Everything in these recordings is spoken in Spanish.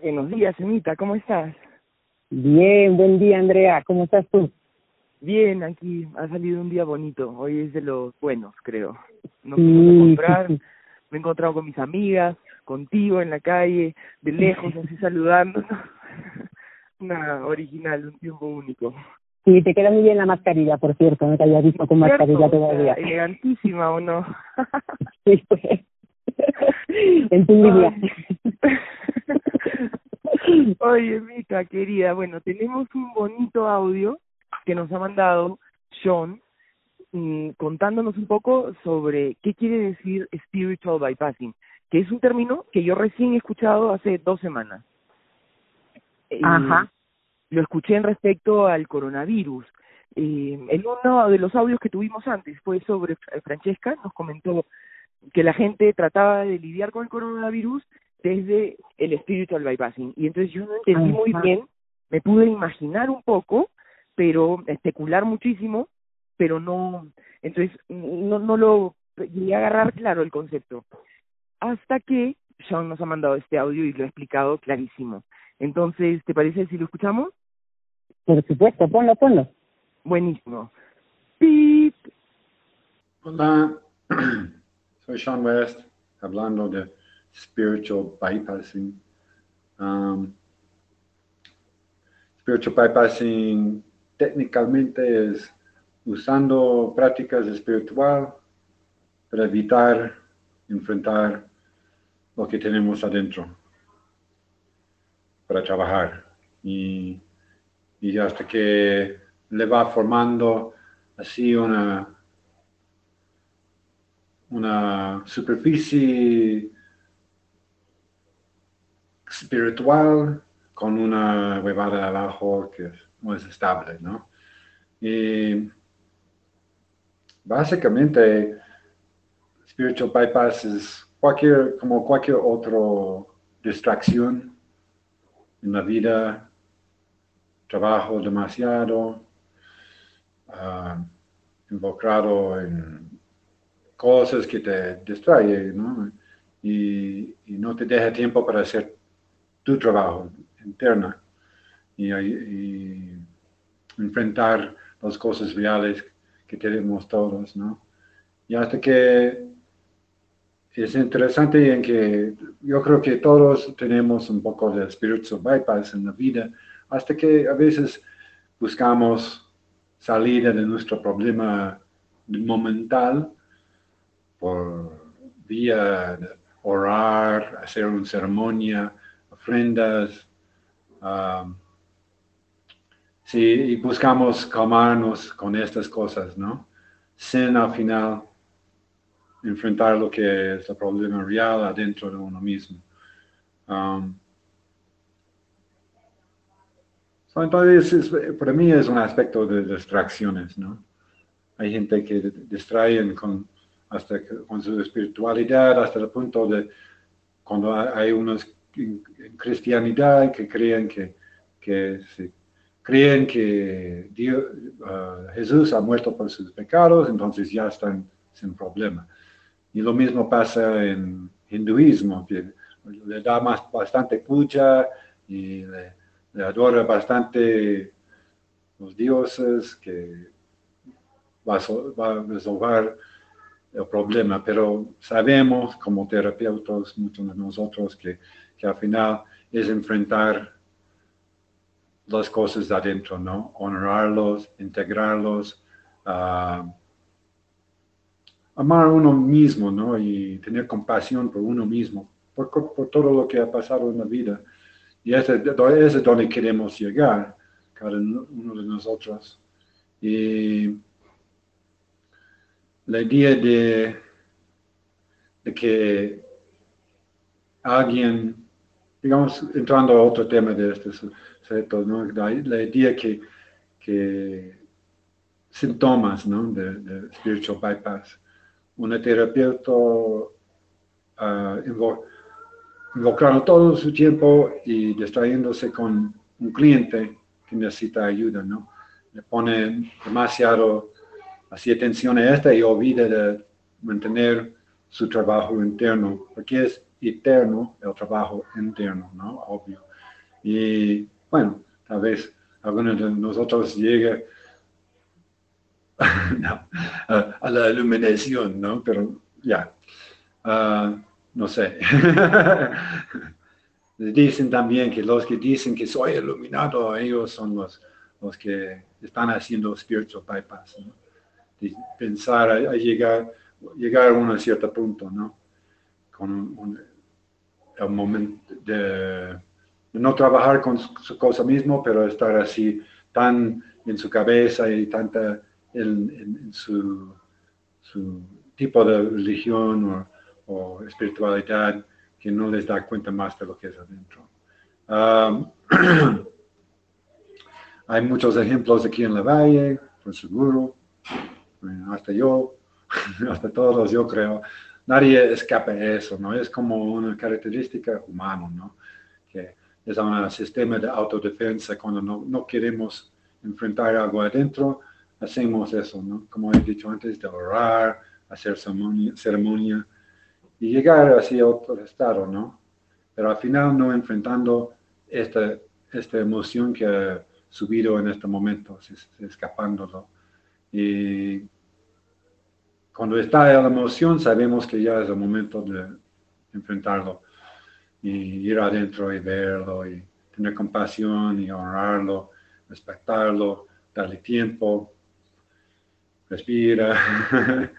Buenos días, Emita, ¿cómo estás? Bien, buen día, Andrea. ¿Cómo estás tú? Bien, aquí ha salido un día bonito. Hoy es de los buenos, creo. Nos fuimos a comprar, me he encontrado con mis amigas, contigo en la calle, de lejos, así saludándonos. Una original, un tiempo único. Sí, te queda muy bien la mascarilla, por cierto, no te había visto con mascarilla todavía. Elegantísima, ¿o no? sí, pues. en tu Oye, Mica, querida, bueno, tenemos un bonito audio que nos ha mandado Sean mm, contándonos un poco sobre qué quiere decir spiritual bypassing, que es un término que yo recién he escuchado hace dos semanas. Ajá. lo escuché en respecto al coronavirus. Eh, en uno de los audios que tuvimos antes fue sobre Francesca, nos comentó que la gente trataba de lidiar con el coronavirus desde el spiritual bypassing. Y entonces yo no entendí muy bien, me pude imaginar un poco, pero especular muchísimo, pero no, entonces no, no lo llegué a agarrar claro el concepto. Hasta que Sean nos ha mandado este audio y lo ha explicado clarísimo. Entonces, ¿te parece si lo escuchamos? Por supuesto, ponlo, ponlo. Buenísimo. ¡Pip! Hola, soy Sean West, hablando de spiritual bypassing. Um, spiritual bypassing técnicamente es usando prácticas espiritual para evitar enfrentar lo que tenemos adentro para trabajar y, y hasta que le va formando así una una superficie espiritual con una huevada abajo que no es estable, ¿no? Y básicamente, spiritual bypass es cualquier, como cualquier otra distracción en la vida, trabajo demasiado, uh, involucrado en cosas que te distraen, ¿no? Y, y, no te deja tiempo para hacer tu trabajo interno y, enfrentar las cosas reales que tenemos todos, ¿no? Y hasta que es interesante en que yo creo que todos tenemos un poco de spiritual bypass en la vida, hasta que a veces buscamos salida de nuestro problema momental por vía orar, hacer una ceremonia, ofrendas. Um, sí, y buscamos calmarnos con estas cosas, ¿no? Sin al final enfrentar lo que es el problema real adentro de uno mismo. Um, entonces, para mí es un aspecto de distracciones, ¿no? Hay gente que distraen con, hasta con su espiritualidad, hasta el punto de cuando hay unos en, cristianidad que creen que, que creen que Dios, uh, Jesús ha muerto por sus pecados, entonces ya están sin problema. Y lo mismo pasa en hinduismo, que le da más, bastante puja y le, adora bastante los dioses que va a, va a resolver el problema, pero sabemos como terapeutas, muchos de nosotros, que que al final es enfrentar las cosas de adentro, ¿no? Honrarlos, integrarlos, uh, amar a uno mismo, ¿no? Y tener compasión por uno mismo, por, por, todo lo que ha pasado en la vida. Y ese, es donde queremos llegar, cada uno de nosotros. Y la idea de, de que alguien digamos, entrando a otro tema de este sujeto, ¿no? la, idea que, que síntomas ¿no? de, de, spiritual bypass. Una terapeuta uh, involucrando todo su tiempo y distrayéndose con un cliente que necesita ayuda, ¿no? Le pone demasiado así atención a esta y olvida de mantener su trabajo interno, porque es eterno el trabajo interno, ¿no? Obvio. Y bueno, tal vez algunos de nosotros llegue a, la iluminación, ¿no? Pero ya, ah, no sé. dicen también que los que dicen que soy iluminado, ellos son los, que están haciendo spiritual bypass, ¿no? pensar a, llegar, llegar a un cierto punto, ¿no? Con un, momento de, no trabajar con su, cosa mismo, pero estar así tan en su cabeza y tanta en, su, su, tipo de religión o, espiritualidad que no les da cuenta más de lo que es adentro. hay muchos ejemplos aquí en la valle, por seguro, hasta yo, hasta todos yo creo, nadie escapa de eso, ¿no? Es como una característica humana, ¿no? Que es un sistema de autodefensa cuando no, queremos enfrentar algo adentro, hacemos eso, ¿no? Como he dicho antes, de orar, hacer ceremonia, ceremonia y llegar así a otro estado, ¿no? Pero al final no enfrentando esta, esta emoción que ha subido en este momento, escapándolo. Y cuando está la emoción, sabemos que ya es el momento de enfrentarlo y ir adentro y verlo y tener compasión y honrarlo, respetarlo, darle tiempo, respira.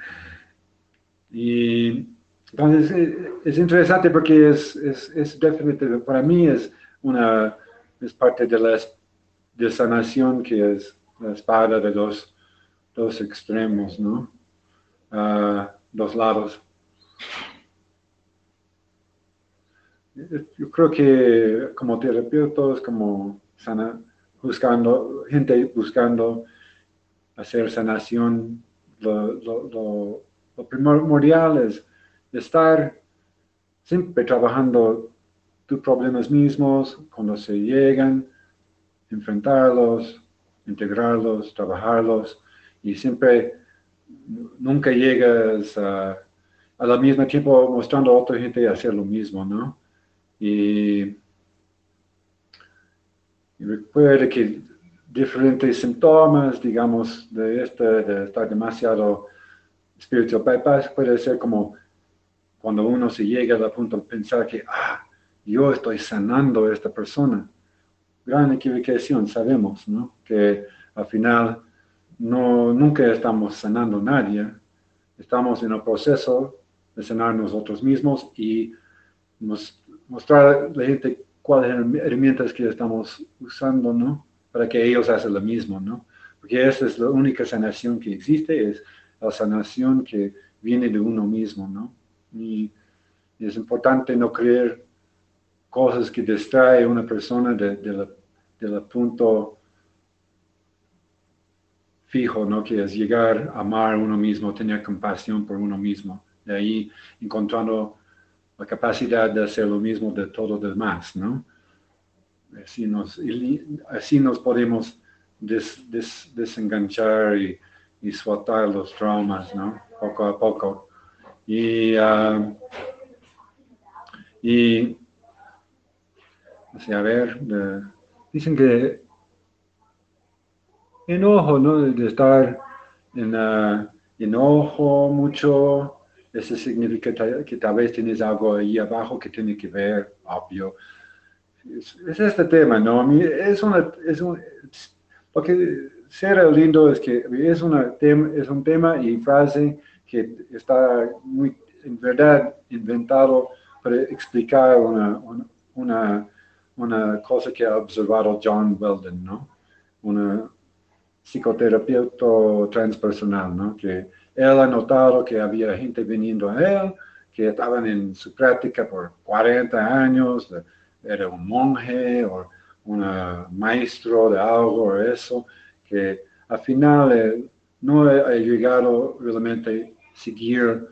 y entonces es, interesante porque es, es, es definitivamente, para mí es una, es parte de la de sanación que es la espada de los dos extremos, ¿no? Uh, dos lados. Yo creo que como terapeutas, como sana, buscando, gente buscando hacer sanación, lo, lo, lo, primordial es estar siempre trabajando tus problemas mismos cuando se llegan, enfrentarlos, integrarlos, trabajarlos y siempre nunca llegas a, a la misma tiempo mostrando a otra gente hacer lo mismo, ¿no? Y, y recuerda que diferentes síntomas, digamos, de, este, de estar demasiado spiritual bypass puede ser como cuando uno se llega al punto de pensar que, ah, yo estoy sanando a esta persona. Gran equivocación, sabemos, ¿no? Que al final no, nunca estamos sanando a nadie. Estamos en el proceso de sanar nosotros mismos y mostrar a la gente cuáles herramientas que estamos usando, ¿no? para que ellos hagan lo mismo, ¿no? Porque esa es la única sanación que existe, es la sanación que viene de uno mismo, ¿no? Y es importante no creer cosas que distraen a una persona del punto fijo, ¿no? Que es llegar a amar a uno mismo, tener compasión por uno mismo. De ahí encontrando la capacidad de hacer lo mismo de todo lo demás, ¿no? Así nos, así nos podemos desenganchar y, y, soltar los traumas, ¿no? Poco a poco. Y, uh, y a ver, dicen que enojo, ¿no? De estar en uh, enojo mucho, eso significa que tal vez tienes algo ahí abajo que tiene que ver, obvio, es, este tema, ¿no? Es, una, es un, lo que será lindo es que es, una es un tema y frase que está muy, en verdad, inventado para explicar una, una, una cosa que ha observado John Weldon, ¿no? Una psicoterapeuta transpersonal, ¿no? Que él ha notado que había gente viniendo a él, que estaban en su práctica por 40 años, era un monje o un maestro de algo o eso, que al final eh, no ha llegado realmente a seguir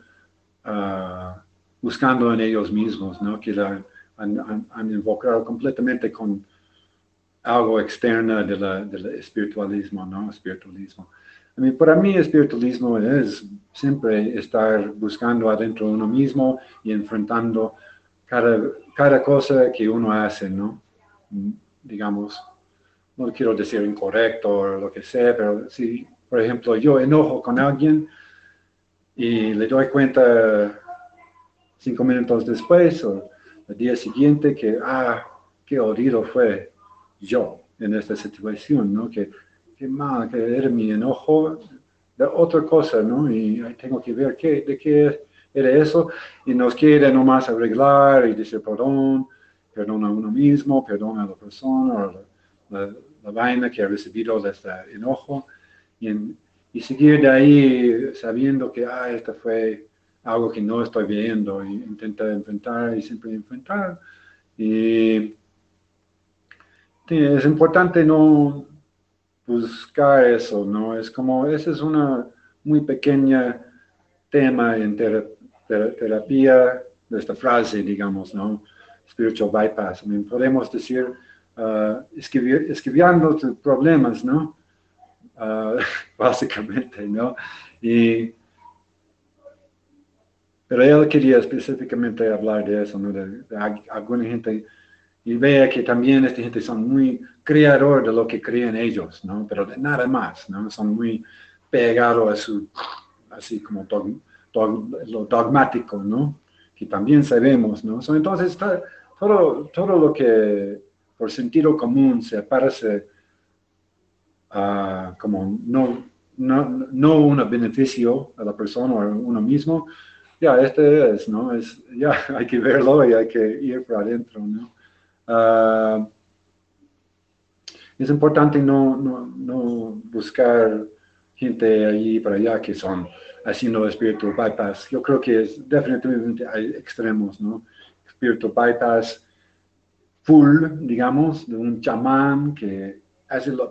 ah, buscando en ellos mismos, ¿no? que han, han, invocado completamente con algo externo del espiritualismo, ¿no? Espiritualismo. para mí, espiritualismo es siempre estar buscando adentro de uno mismo y enfrentando cada, cada cosa que uno hace, ¿no? digamos, no quiero decir incorrecto o lo que sea, pero si, por ejemplo, yo enojo con alguien y le doy cuenta cinco minutos después o el día siguiente que, ah, qué oído fue yo en esta situación, ¿no? Que, qué mal, que era mi enojo de otra cosa, ¿no? Y tengo que ver qué, de qué era eso y nos quiere nomás arreglar y decir perdón, perdón a uno mismo, perdón a la persona, la, la, vaina que ha recibido de este enojo y, y, seguir de ahí sabiendo que, ah, esto fue algo que no estoy viendo y intentar enfrentar y siempre enfrentar. Y es importante no buscar eso, ¿no? Es como, ese es una muy pequeña tema en terapia de esta frase, digamos, ¿no? Spiritual bypass. podemos decir, uh, escribiendo tus problemas, ¿no? Uh, básicamente, ¿no? Y, pero él quería específicamente hablar de eso, ¿no? De, alguna gente, y vea que también esta gente son muy creador de lo que creen ellos, ¿no? Pero de nada más, ¿no? Son muy pegados a su, así como lo dogmático, ¿no? Que también sabemos, ¿no? entonces, todo, todo lo que por sentido común se parece a como no, no, no un beneficio a la persona o a uno mismo, ya, este es, ¿no? Es, ya hay que verlo y hay que ir para adentro, ¿no? Ah, es importante no, no, no buscar gente allí para allá que son haciendo espíritu bypass. Yo creo que es definitivamente hay extremos, ¿no? Espíritu bypass full, digamos, de un chamán que hace las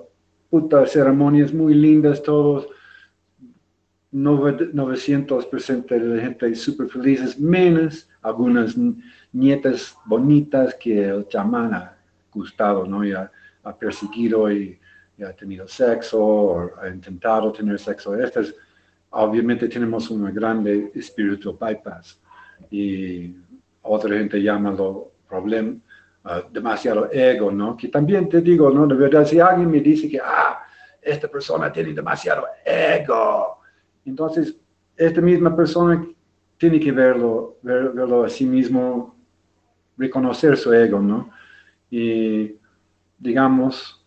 putas ceremonias muy lindas, todos 900% de la gente súper felices, menos algunas nietas bonitas que el chamán ha gustado, ¿no? Y ha, perseguido y, y, ha tenido sexo o ha intentado tener sexo. Estas obviamente tenemos una grande espiritual bypass y otra gente llama lo problema uh, demasiado ego, ¿no? Que también te digo, ¿no? De verdad, si alguien me dice que, ah, esta persona tiene demasiado ego, entonces esta misma persona tiene que verlo, verlo a sí mismo, reconocer su ego, ¿no? Y digamos,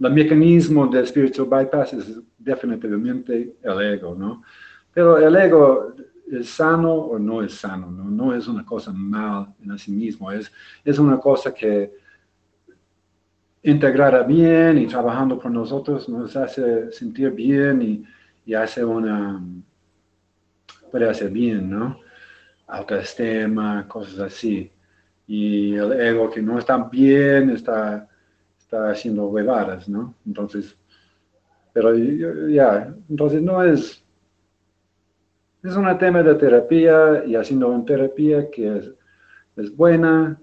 el mecanismo del spiritual bypass es definitivamente el ego, ¿no? Pero el ego es sano o no es sano, ¿no? Es una cosa mal en sí mismo, es, es una cosa que integrada bien y trabajando por nosotros nos hace sentir bien y, y hace una, puede hacer bien, ¿no? Autoestima, cosas así. Y el ego que no está bien está, está haciendo huevadas, ¿no? Entonces, pero ya, entonces no es, es un tema de terapia y haciendo una terapia que es, es buena,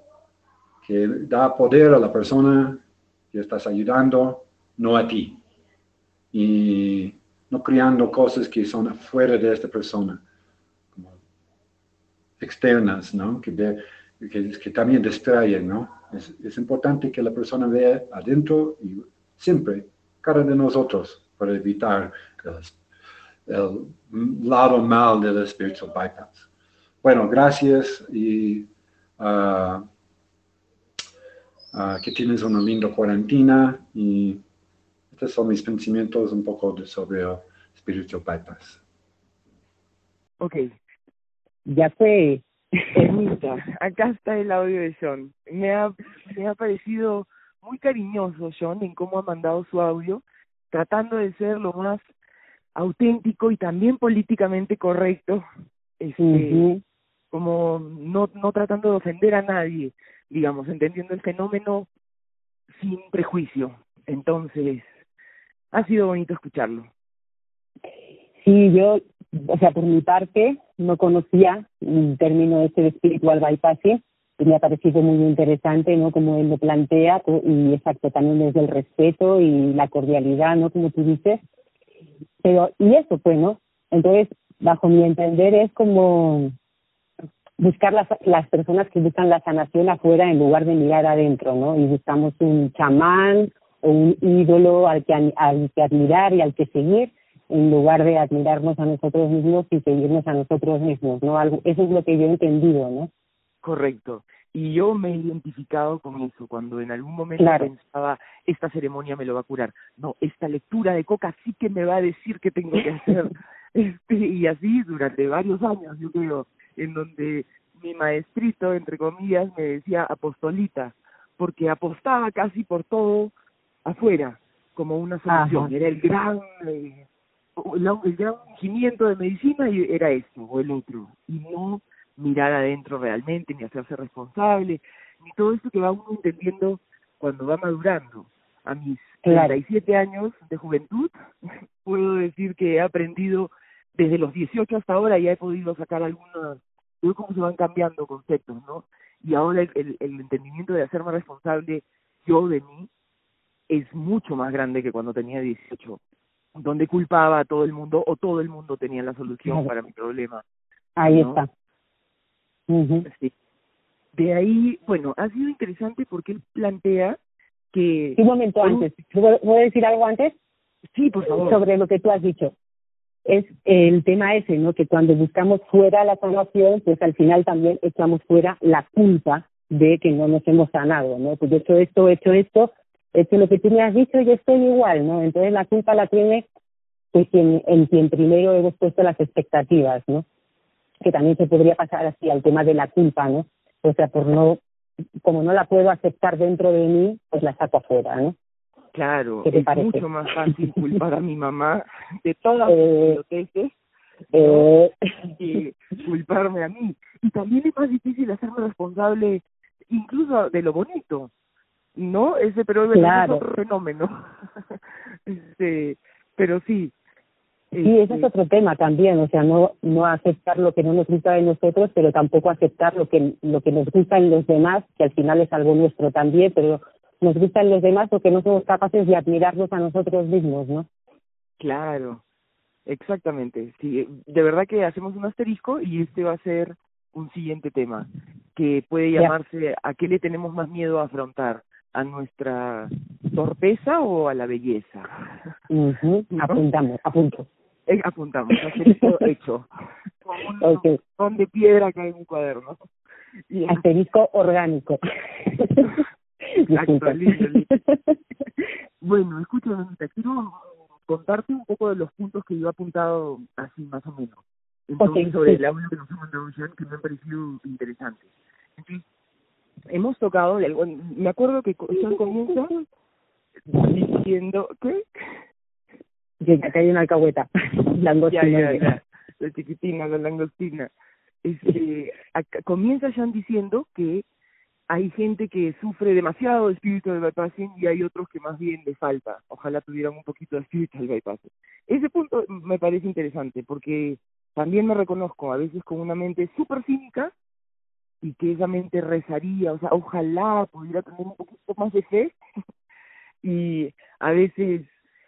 que da poder a la persona que estás ayudando, no a ti. Y no creando cosas que son afuera de esta persona, como externas, ¿no? Que, que, que, también distraen, ¿no? Es, es importante que la persona vea adentro y siempre, cada de nosotros, para evitar el, lado mal del spiritual bypass. Bueno, gracias y uh, uh, que tienes una linda cuarentena y estos son mis pensamientos un poco de sobre el spiritual bypass. Ok. Ya fue. Acá está el audio de John. Me ha, me ha parecido muy cariñoso John en cómo ha mandado su audio tratando de ser lo más auténtico y también políticamente correcto, este, como no, no tratando de ofender a nadie, digamos, entendiendo el fenómeno sin prejuicio. Entonces, ha sido bonito escucharlo. Sí, yo, o sea, por mi parte, no conocía el término este de spiritual bypassing, y me ha parecido muy interesante, ¿no? Como él lo plantea, y exacto, también desde el respeto y la cordialidad, ¿no? Como tú dices. Pero, y eso, pues, ¿no? Entonces, bajo mi entender, es como buscar las, las personas que buscan la sanación afuera en lugar de mirar adentro, ¿no? Y buscamos un chamán o un ídolo al que, al que admirar y al que seguir en lugar de admirarnos a nosotros mismos y seguirnos a nosotros mismos, ¿no? Algo, eso es lo que yo he entendido, ¿no? Correcto. Y yo me he identificado con eso, cuando en algún momento pensaba, esta ceremonia me lo va a curar. No, esta lectura de coca sí que me va a decir qué tengo que hacer. este, y así durante varios años, yo creo, en donde mi maestrito, entre comillas, me decía apostolita, porque apostaba casi por todo afuera, como una solución. Era el gran, eh, el gran ungimiento de medicina y era esto o el otro. Y no mirar adentro realmente, ni hacerse responsable, ni todo esto que va uno entendiendo cuando va madurando. A mis claro. 37 años de juventud, puedo decir que he aprendido desde los 18 hasta ahora, ya he podido sacar algunas, veo cómo se van cambiando conceptos, ¿no? Y ahora el, el, el entendimiento de hacerme responsable yo de mí es mucho más grande que cuando tenía 18, donde culpaba a todo el mundo o todo el mundo tenía la solución para mi problema. Ahí está. De ahí, bueno, ha sido interesante porque él plantea que... Un momento antes, ¿puedo decir algo antes? Sí, por favor. Sobre lo que tú has dicho. Es el tema ese, ¿no? Que cuando buscamos fuera la sanación, pues al final también echamos fuera la culpa de que no nos hemos sanado, ¿no? Pues he hecho esto, he hecho esto, he hecho lo que tú me has dicho y estoy igual, ¿no? Entonces la culpa la tiene pues quien, en quien primero hemos puesto las expectativas, ¿no? que también se podría pasar así al tema de la culpa, ¿no? O sea, por no, como no la puedo aceptar dentro de mí, pues la saco afuera, ¿no? Claro, es mucho más fácil culpar a mi mamá de todas eh, las eh, que culparme a mí. Y también es más difícil hacerme responsable incluso de lo bonito, ¿no? Ese pero es otro fenómeno. este, pero sí, Sí, ese es otro tema también, o sea, no no aceptar lo que no nos gusta de nosotros, pero tampoco aceptar lo que lo que nos gusta en los demás, que al final es algo nuestro también, pero nos gusta en los demás porque no somos capaces de admirarnos a nosotros mismos, ¿no? Claro, exactamente. Sí, de verdad que hacemos un asterisco y este va a ser un siguiente tema que puede llamarse ¿a qué le tenemos más miedo a afrontar? ¿A nuestra torpeza o a la belleza? Apuntamos, apunto. Eh, apuntamos, asterisco hecho. Con un de piedra que hay en mi cuaderno. Y asterisco orgánico. Exacto, Bueno, escúchame, quiero contarte un poco de los puntos que yo he apuntado así más o menos. Entonces, sobre el audio que nos ha mandado Jean, que me han parecido interesantes. Entonces, hemos tocado, de algo, me acuerdo que Jean comienza diciendo, ¿qué? que acá hay una alcahueta, langostina. Ya, la chiquitina, la langostina. Este, acá, comienza ya diciendo que hay gente que sufre demasiado de espíritu del bypassing y hay otros que más bien le falta. Ojalá tuvieran un poquito de espíritu del bypassing. Ese punto me parece interesante porque también me reconozco a veces con una mente súper cínica y que esa mente rezaría, o sea, ojalá pudiera tener un poquito más de fe. Y a veces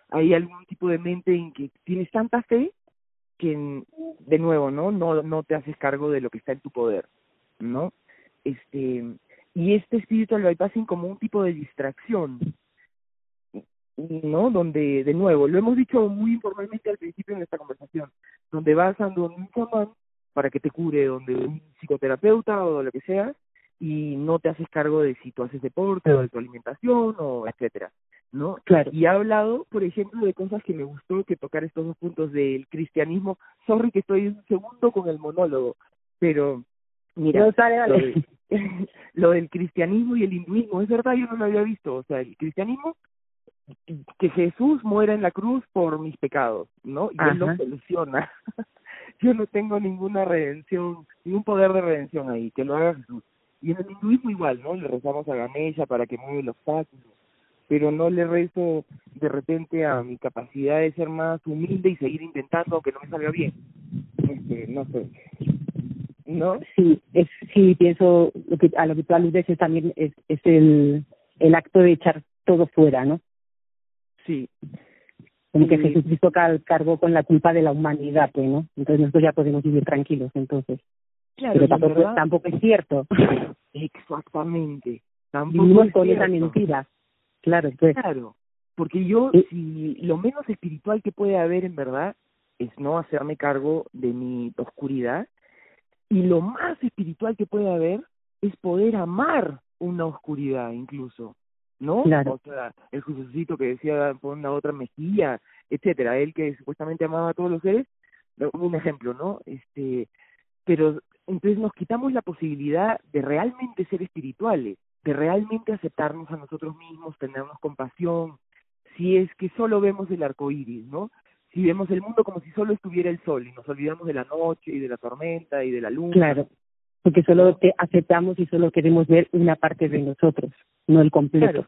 hay algún tipo de mente en que tienes tanta fe que de nuevo no no no te haces cargo de lo que está en tu poder no este y este espíritu lo bypassing como un tipo de distracción no donde de nuevo lo hemos dicho muy informalmente al principio en esta conversación donde vas a un chamán para que te cure donde un psicoterapeuta o lo que sea y no te haces cargo de si tú haces deporte o de tu alimentación o etcétera ¿no? Claro. Y ha hablado, por ejemplo, de cosas que me gustó que tocar estos dos puntos del cristianismo. Sorry que estoy un segundo con el monólogo, pero mira, Lo, del cristianismo y el hinduismo, es verdad, yo no lo había visto. O sea, el cristianismo, que Jesús muera en la cruz por mis pecados, ¿no? Y él lo soluciona. yo no tengo ninguna redención, ningún poder de redención ahí, que lo haga Jesús. Y en el hinduismo igual, ¿no? Le rezamos a Ganesha para que mueva los obstáculos pero no le rezo de repente a mi capacidad de ser más humilde y seguir intentando aunque no me salga bien. Este, no sé. ¿No? Sí, es, sí, pienso lo que, a lo que tú aludes es también es, es el, el acto de echar todo fuera, ¿no? Sí. Como que Jesucristo cargó con la culpa de la humanidad, pues, ¿no? Entonces nosotros ya podemos vivir tranquilos, entonces. Claro, pero tampoco, tampoco es cierto. Exactamente. Tampoco es con esa mentira. Claro, pues. Claro, porque yo, si lo menos espiritual que puede haber en verdad es no hacerme cargo de mi oscuridad, y lo más espiritual que puede haber es poder amar una oscuridad incluso, ¿no? Claro. O sea, el Jesucito que decía pon la otra mejilla, etcétera, él que supuestamente amaba a todos los seres, un ejemplo, ¿no? Este, pero entonces nos quitamos la posibilidad de realmente ser espirituales, de realmente aceptarnos a nosotros mismos, tenernos compasión, si es que solo vemos el arco iris, ¿no? Si vemos el mundo como si solo estuviera el sol y nos olvidamos de la noche y de la tormenta y de la luna. Claro, porque solo te aceptamos y solo queremos ver una parte de nosotros, no el completo.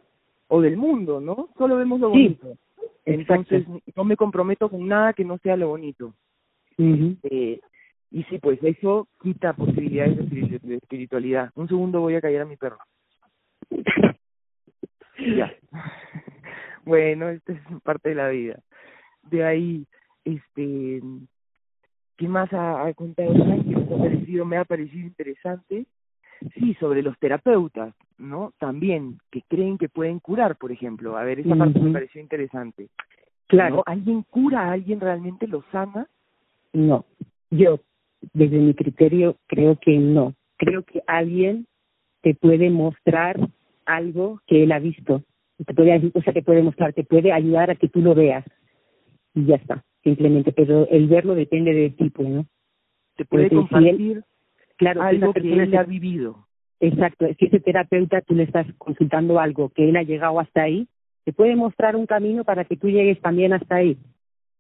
O del mundo, ¿no? Solo vemos lo bonito. Entonces, no me comprometo con nada que no sea lo bonito. eh, y sí, pues eso quita posibilidades de espiritualidad. Un segundo voy a callar a mi perro. ya. bueno, esta es parte de la vida. De ahí, este, ¿qué más ha, ha contado me ha parecido, me ha parecido interesante? Sí, sobre los terapeutas, ¿no? También, que creen que pueden curar, por ejemplo. A ver, esa parte me pareció interesante. Claro. ¿Alguien cura? ¿Alguien realmente lo sana? No. Yo, desde mi criterio, creo que no. Creo que alguien te puede mostrar algo que él ha visto. Te puede, o sea, te puede mostrar, te puede ayudar a que tú lo veas. Y ya está, simplemente. Pero el verlo depende de tipo, ¿no? Te puede compartir claro, algo que él ha vivido. Exacto. Si ese terapeuta tú le estás consultando algo que él ha llegado hasta ahí, te puede mostrar un camino para que tú llegues también hasta ahí.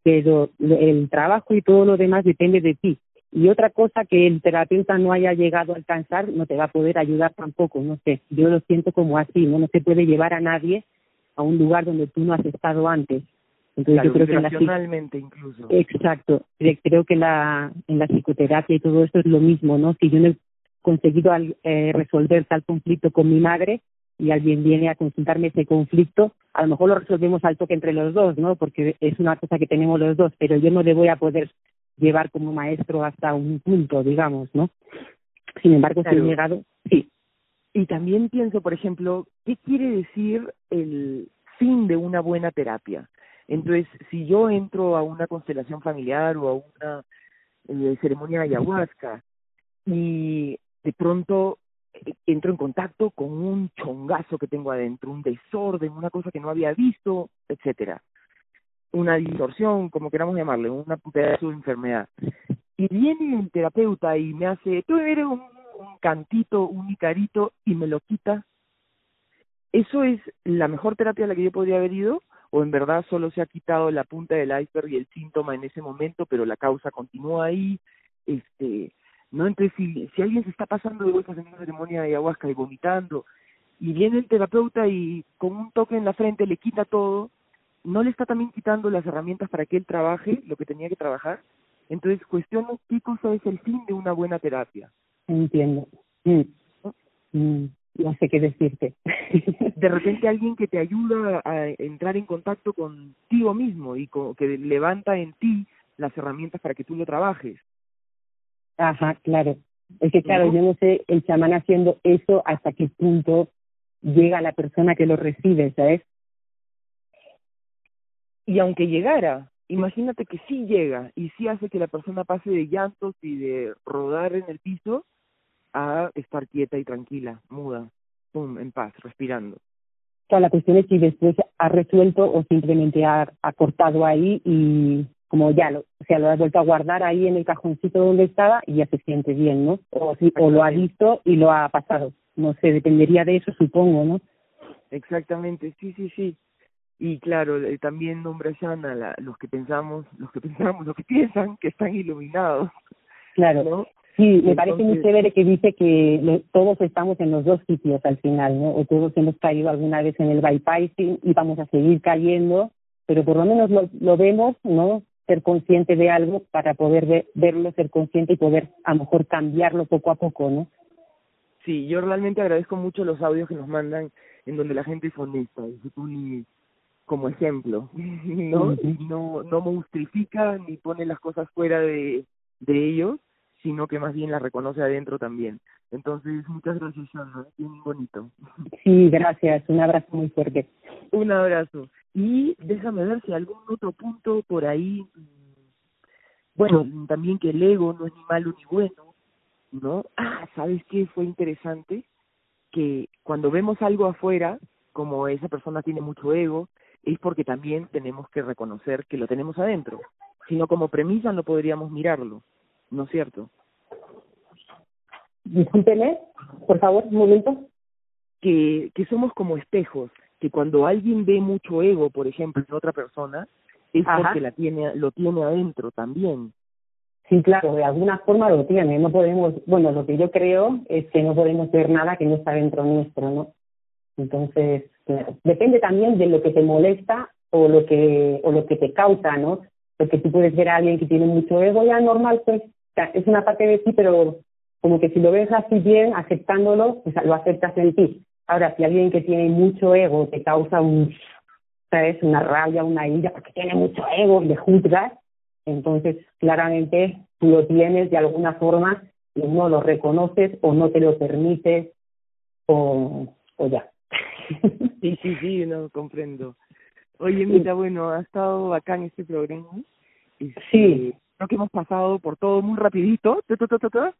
Pero el trabajo y todo lo demás depende de ti. Y otra cosa que el terapeuta no haya llegado a alcanzar no te va a poder ayudar tampoco, no sé, yo lo siento como así, no, no se puede llevar a nadie a un lugar donde tú no has estado antes. Entonces yo creo que la, incluso. Exacto, creo que la en la psicoterapia y todo esto es lo mismo, ¿no? Si yo no he conseguido eh, resolver tal conflicto con mi madre y alguien viene a consultarme ese conflicto, a lo mejor lo resolvemos al toque entre los dos, ¿no? Porque es una cosa que tenemos los dos, pero yo no le voy a poder llevar como maestro hasta un punto, digamos, ¿no? Sin embargo, si he llegado, sí. Y también pienso, por ejemplo, ¿qué quiere decir el fin de una buena terapia? Entonces, si yo entro a una constelación familiar o a una eh, ceremonia de ayahuasca y de pronto eh, entro en contacto con un chongazo que tengo adentro, un desorden, una cosa que no había visto, etcétera una distorsión, como queramos llamarle, una pedazo de enfermedad. Y viene el terapeuta y me hace, tú eres un, cantito, un icarito, y me lo quita. ¿Eso es la mejor terapia a la que yo podría haber ido? ¿O en verdad solo se ha quitado la punta del iceberg y el síntoma en ese momento, pero la causa continúa ahí? Este, ¿no? Entonces, si, si alguien se está pasando de vueltas en una ceremonia de ayahuasca y vomitando, y viene el terapeuta y con un toque en la frente le quita todo, no le está también quitando las herramientas para que él trabaje lo que tenía que trabajar. Entonces, cuestiono qué cosa es el fin de una buena terapia. Entiendo. Mm. Mm. No sé qué decirte. de repente alguien que te ayuda a entrar en contacto contigo mismo y que levanta en ti las herramientas para que tú lo trabajes. Ajá, claro. Es que claro, yo no sé el chamán haciendo eso hasta qué punto llega la persona que lo recibe, ¿sabes? Y aunque llegara, imagínate que sí llega y sí hace que la persona pase de llantos y de rodar en el piso a estar quieta y tranquila, muda, pum, en paz, respirando. sea, la cuestión es si después ha resuelto o simplemente ha, ha cortado ahí y como ya lo, o sea, lo ha vuelto a guardar ahí en el cajoncito donde estaba y ya se siente bien, ¿no? O, si, o lo ha visto y lo ha pasado. No sé, dependería de eso, supongo, ¿no? Exactamente, sí, sí, sí y claro eh, también nombra Shana la, los que pensamos los que pensamos los que piensan que están iluminados claro ¿no? Sí me parece muy chévere que dice que todos estamos en los dos sitios al final no o todos hemos caído alguna vez en el bypassing y vamos a seguir cayendo pero por lo menos lo, lo vemos no ser consciente de algo para poder verlo ser consciente y poder a lo mejor cambiarlo poco a poco no sí yo realmente agradezco mucho los audios que nos mandan en donde la gente es honesta como ejemplo, ¿no? no, no monstrifica ni pone las cosas fuera de, de ellos, sino que más bien las reconoce adentro también. Entonces, muchas gracias, Sandra, bien bonito. Sí, gracias, un abrazo muy fuerte. Un abrazo. Y déjame ver si algún otro punto por ahí, mm, bueno, también que el ego no es ni malo ni bueno, ¿no? Ah, ¿sabes qué fue interesante? Que cuando vemos algo afuera, como esa persona tiene mucho ego, es porque también tenemos que reconocer que lo tenemos adentro. Si no, como premisa no podríamos mirarlo, ¿no es cierto? Discúlpeme, por favor, un momento. Que, que somos como espejos, que cuando alguien ve mucho ego, por ejemplo, en otra persona, es porque la tiene, lo tiene adentro también. Sí, claro, de alguna forma lo tiene. No podemos, bueno, lo que yo creo es que no podemos ver nada que no está dentro nuestro, ¿no? Entonces, depende también de lo que te molesta o lo que o lo que te causa, ¿no? Porque tú puedes ver a alguien que tiene mucho ego, ya normal, pues es una parte de ti, pero como que si lo ves así bien, aceptándolo, pues lo aceptas en ti. Ahora, si alguien que tiene mucho ego te causa un, ¿sabes? Una rabia, una ira, porque tiene mucho ego y le juzgas, entonces claramente tú lo tienes de alguna forma y no lo reconoces o no te lo permites o, o ya. Sí, sí, sí, no comprendo. Oye, mira, bueno, ha estado bacán este programa. Este, sí. Creo que hemos pasado por todo muy rapidito,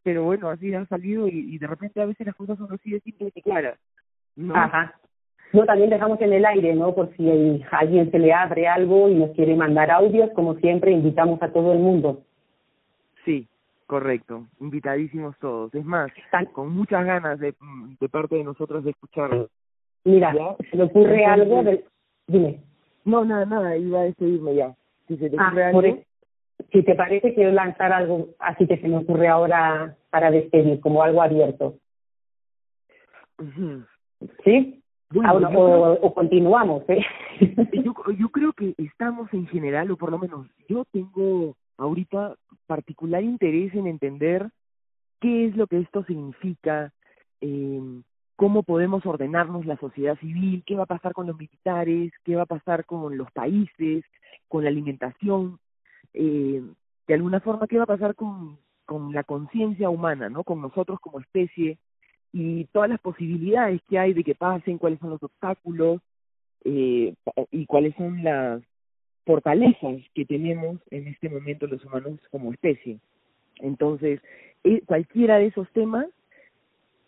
pero bueno, así han salido y, de repente a veces las cosas son así de simples y claras. ¿no? Ajá. No, también dejamos en el aire, ¿no? Por si a alguien se le abre algo y nos quiere mandar audios, como siempre, invitamos a todo el mundo. Sí, correcto. Invitadísimos todos. Es más, están con muchas ganas de, de parte de nosotros de escucharlos. Mira, se le ocurre algo del... Dime. No, nada, nada, iba a despedirme ya. Si se te ah, ocurre algo... Si te parece, quiero lanzar algo así que se me ocurre ahora para despedir, como algo abierto. ¿Sí? o, continuamos, ¿eh? Yo, yo creo que estamos en general, o por lo menos yo tengo ahorita particular interés en entender qué es lo que esto significa, eh, cómo podemos ordenarnos la sociedad civil, qué va a pasar con los militares, qué va a pasar con los países, con la alimentación, eh, de alguna forma qué va a pasar con, con la conciencia humana, ¿no? Con nosotros como especie y todas las posibilidades que hay de que pasen, cuáles son los obstáculos eh, y cuáles son las fortalezas que tenemos en este momento los humanos como especie. Entonces, eh, cualquiera de esos temas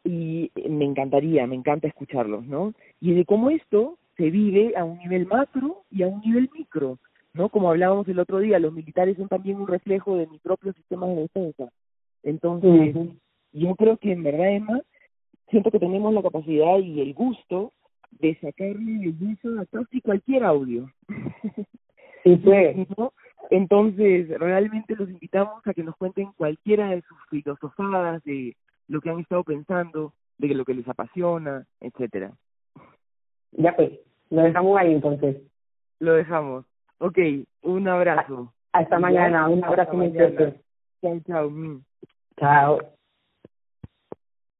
y me encantaría, me encanta escucharlos, ¿no? Y de cómo esto se vive a un nivel macro y a un nivel micro, ¿no? Como hablábamos el otro día, los militares son también un reflejo de mi propio sistema de defensa. Entonces, yo creo que en verdad, Emma, siento que tenemos la capacidad y el gusto de sacarle el gusto a casi cualquier audio. Sí. ¿No? Entonces, realmente los invitamos a que nos cuenten cualquiera de sus filosofadas, de lo que han estado pensando, de lo que les apasiona, etcétera. Ya pues, lo dejamos ahí entonces. Lo dejamos. Ok, un abrazo. Hasta mañana, un abrazo muy fuerte. Chao, chao. Chao.